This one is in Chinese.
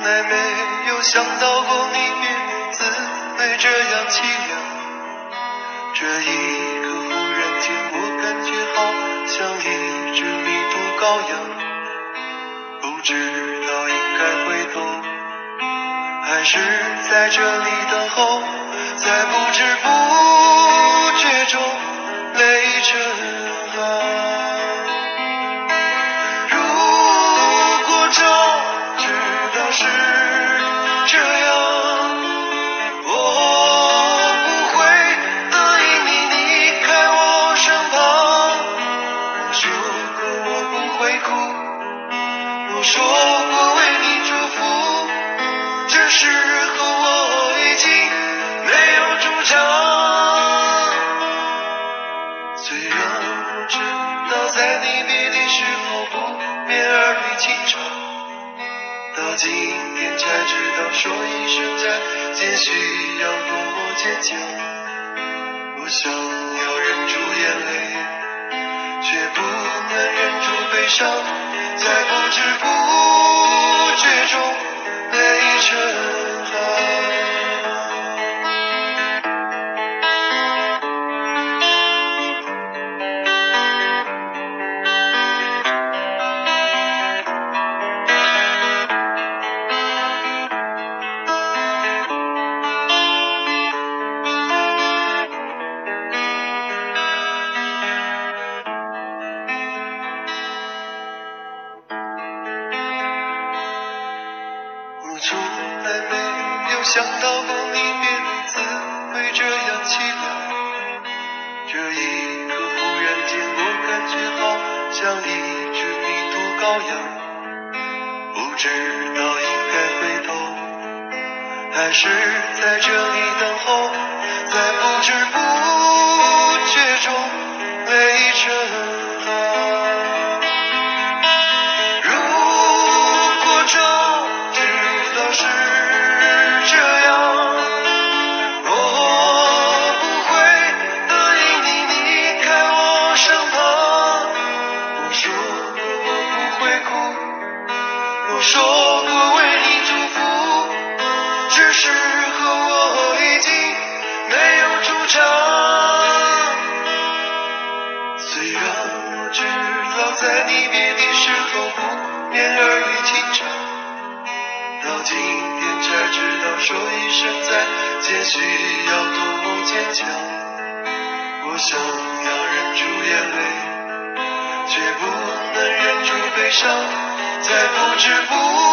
从来没有想到过离别滋味这样凄凉，这一刻忽然间我感觉好像一只迷途羔羊，不知道应该回头，还是在这里等候，在不知不觉中泪成河。在离别的时候不免儿女情长，到今天才知道说一声再见需要多么坚强。我想要忍住眼泪，却不能忍住悲伤，在不知不觉想到过你别离字会这样凄凉。这一刻，忽然间，我感觉好像一只迷途羔羊，不知道应该回头，还是在这里等候，在不知不觉中泪成会哭，我说过为你祝福，只是和我已经没有主张。虽然我知道在离别的时候不免儿女情长，到今天才知道说一声再见需要多么坚强。我想要忍住眼泪，生，在不知不觉。